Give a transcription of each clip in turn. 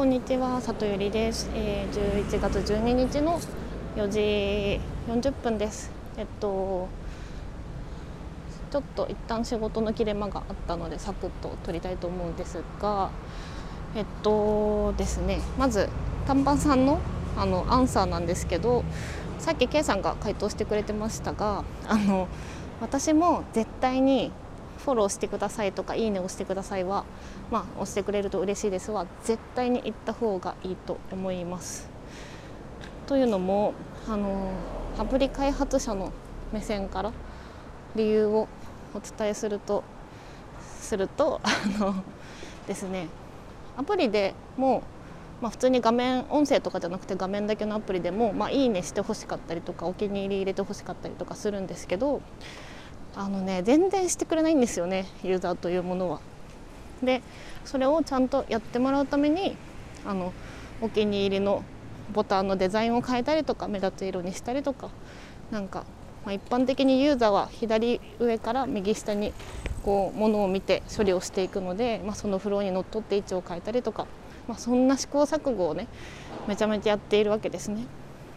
こんにちは、里ゆりです、えー、11月12日の4時40分です。えっとちょっと一旦仕事の切れ間があったのでサクッと撮りたいと思うんですが、えっとですね、まず短パンさんのあのアンサーなんですけど、さっき K さんが回答してくれてましたが、あの私も絶対にフォローしてくださいとかいいね押してくださいは、まあ、押してくれると嬉しいですは絶対に言った方がいいと思います。というのもあのアプリ開発者の目線から理由をお伝えするとするとあのですねアプリでもまあ、普通に画面音声とかじゃなくて画面だけのアプリでも、まあ、いいねしてほしかったりとかお気に入り入れてほしかったりとかするんですけどあのね全然してくれないんですよねユーザーというものは。でそれをちゃんとやってもらうためにあのお気に入りのボタンのデザインを変えたりとか目立つ色にしたりとかなんか、まあ、一般的にユーザーは左上から右下にこうものを見て処理をしていくので、まあ、そのフローにのっとって位置を変えたりとか、まあ、そんな試行錯誤をねめちゃめちゃやっているわけですね。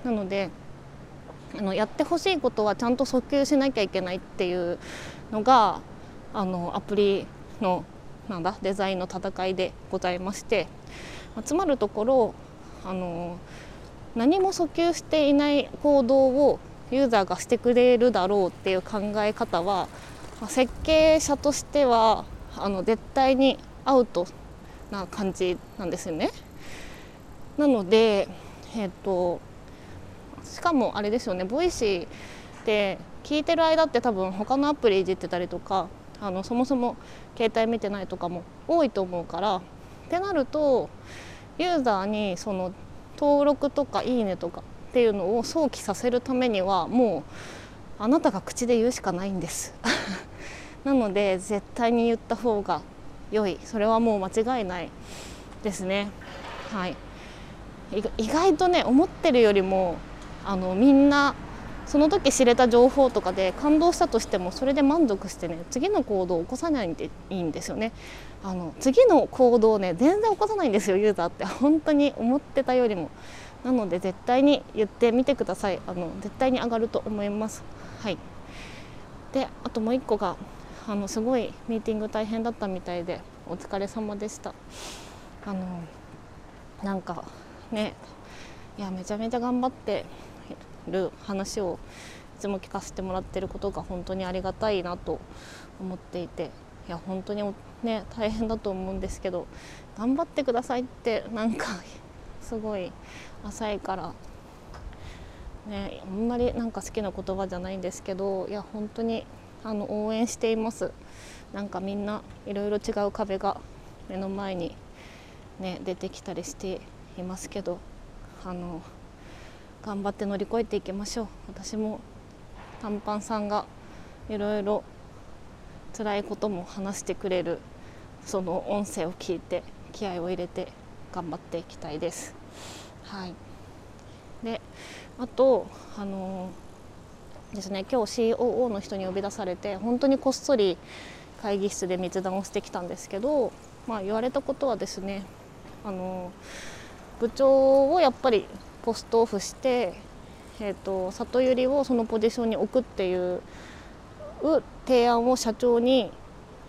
なのであのやってほしいことはちゃんと訴求しなきゃいけないっていうのがあのアプリのなんだデザインの戦いでございましてつまるところあの何も訴求していない行動をユーザーがしてくれるだろうっていう考え方はまあ設計者としてはあの絶対にアウトな感じなんですよね。なので、えっとしかもあれですよね Voicy って聞いてる間って多分他のアプリいじってたりとかあのそもそも携帯見てないとかも多いと思うからってなるとユーザーにその登録とかいいねとかっていうのを想起させるためにはもうあなたが口で言うしかないんです。なので絶対に言った方が良い。それはもう間違いないですね。はい。意外とね思ってるよりもあのみんなその時知れた情報とかで感動したとしてもそれで満足してね次の行動を起こさないんでいいんですよね。あの次の行動をね全然起こさないんですよユーザーって。本当に思ってたよりも。なので絶対に言ってみてください。あの絶対に上がると思います。はい。であともう一個があのすごいミーティング大変だったみたいでお疲れ様でした。あのなんかねいやめちゃめちゃ頑張ってる話をいつも聞かせてもらってることが本当にありがたいなと思っていていや本当にね大変だと思うんですけど頑張ってくださいってなんかすごい浅いからねあんまりなんか好きな言葉じゃないんですけどいや本当にあの応援しています。なんかみんないろいろ違う壁が目の前にね出てきたりしていますけどあの頑張って乗り越えていきましょう私も短パンさんがいろいろ辛いことも話してくれるその音声を聞いて気合を入れて頑張っていきたいです。はい、であとあのー、ですね今日 COO の人に呼び出されて本当にこっそり会議室で密談をしてきたんですけど、まあ、言われたことはですねあのー、部長をやっぱりポストオフして、えーと、里ゆりをそのポジションに置くっていう提案を社長に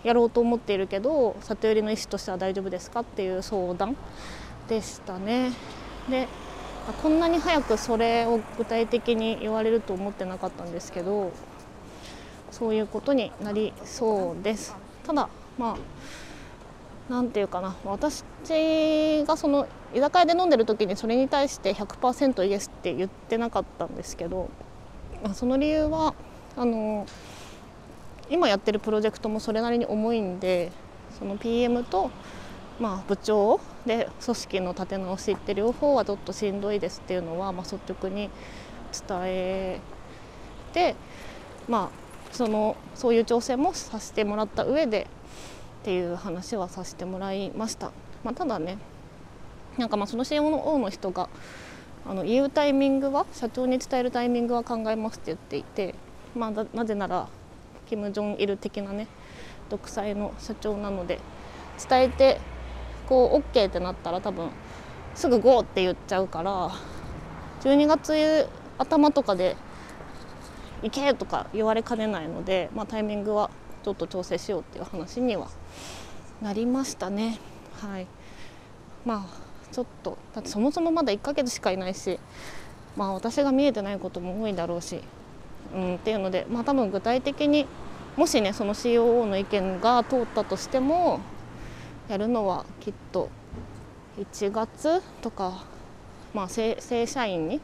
やろうと思っているけど里寄りの意思としては大丈夫ですかっていう相談でしたね。でこんなに早くそれを具体的に言われると思ってなかったんですけどそういうことになりそうです。ただまあ何て言うかな私がその居酒屋で飲んでる時にそれに対して100%イエスって言ってなかったんですけど、まあ、その理由はあの今やってるプロジェクトもそれなりに重いんでその PM と、まあ、部長で組織の立て直しって両方はちょっとしんどいですっていうのは、まあ、率直に伝えて、まあ、そのそういう調整もさせてもらった上でっていう話はさせてもらいました。まあ、ただねなんかまあその CMO の人があの言うタイミングは社長に伝えるタイミングは考えますって言っていて、まあ、なぜならキム・ジョンイル的なね独裁の社長なので伝えてこう OK ってなったら多分すぐ GO って言っちゃうから12月頭とかで行けとか言われかねないので、まあ、タイミングはちょっと調整しようっていう話にはなりましたね。はいまあちょっとだってそもそもまだ1ヶ月しかいないし、まあ、私が見えてないことも多いだろうし、うん、っていうので、まあ、多分具体的にもしねその COO の意見が通ったとしてもやるのはきっと1月とか、まあ、正社員に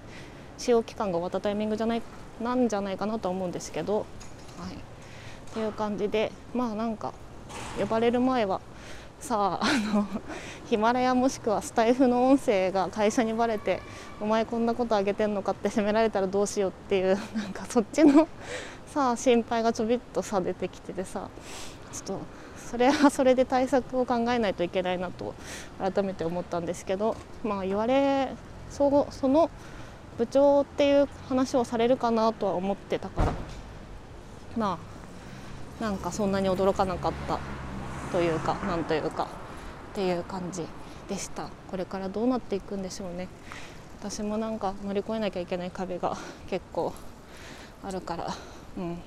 使用期間が終わったタイミングじゃないなんじゃないかなと思うんですけど、はい、ていう感じでまあなんか呼ばれる前はさああの ヒマラヤもしくはスタイフの音声が会社にバレてお前こんなことあげてんのかって責められたらどうしようっていう なんかそっちのさあ心配がちょびっとさ出てきててさちょっとそれはそれで対策を考えないといけないなと改めて思ったんですけどまあ言われそその部長っていう話をされるかなとは思ってたからまあなんかそんなに驚かなかったというかなんというかっていう感じでした。これからどうなっていくんでしょうね。私もなんか乗り越えなきゃいけない壁が結構あるから、うん、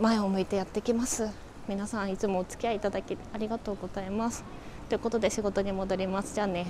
前を向いてやってきます。皆さんいつもお付き合いいただきありがとうございます。ということで仕事に戻ります。じゃあね。